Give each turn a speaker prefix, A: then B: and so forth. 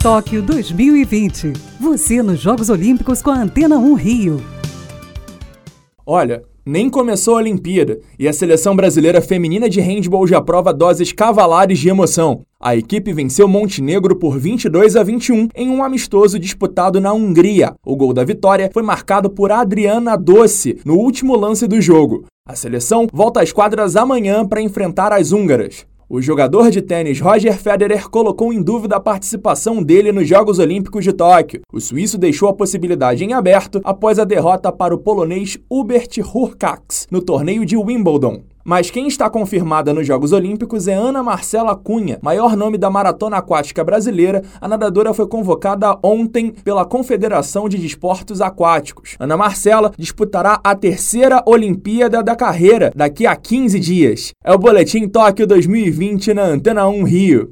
A: Tóquio 2020. Você nos Jogos Olímpicos com a Antena 1 Rio.
B: Olha, nem começou a Olimpíada e a seleção brasileira feminina de handball já prova doses cavalares de emoção. A equipe venceu Montenegro por 22 a 21 em um amistoso disputado na Hungria. O gol da vitória foi marcado por Adriana Doce no último lance do jogo. A seleção volta às quadras amanhã para enfrentar as húngaras. O jogador de tênis Roger Federer colocou em dúvida a participação dele nos Jogos Olímpicos de Tóquio. O suíço deixou a possibilidade em aberto após a derrota para o polonês Hubert Hurkacz no torneio de Wimbledon. Mas quem está confirmada nos Jogos Olímpicos é Ana Marcela Cunha, maior nome da maratona aquática brasileira. A nadadora foi convocada ontem pela Confederação de Desportos Aquáticos. Ana Marcela disputará a terceira Olimpíada da carreira daqui a 15 dias. É o Boletim Tóquio 2020 na Antena 1 Rio.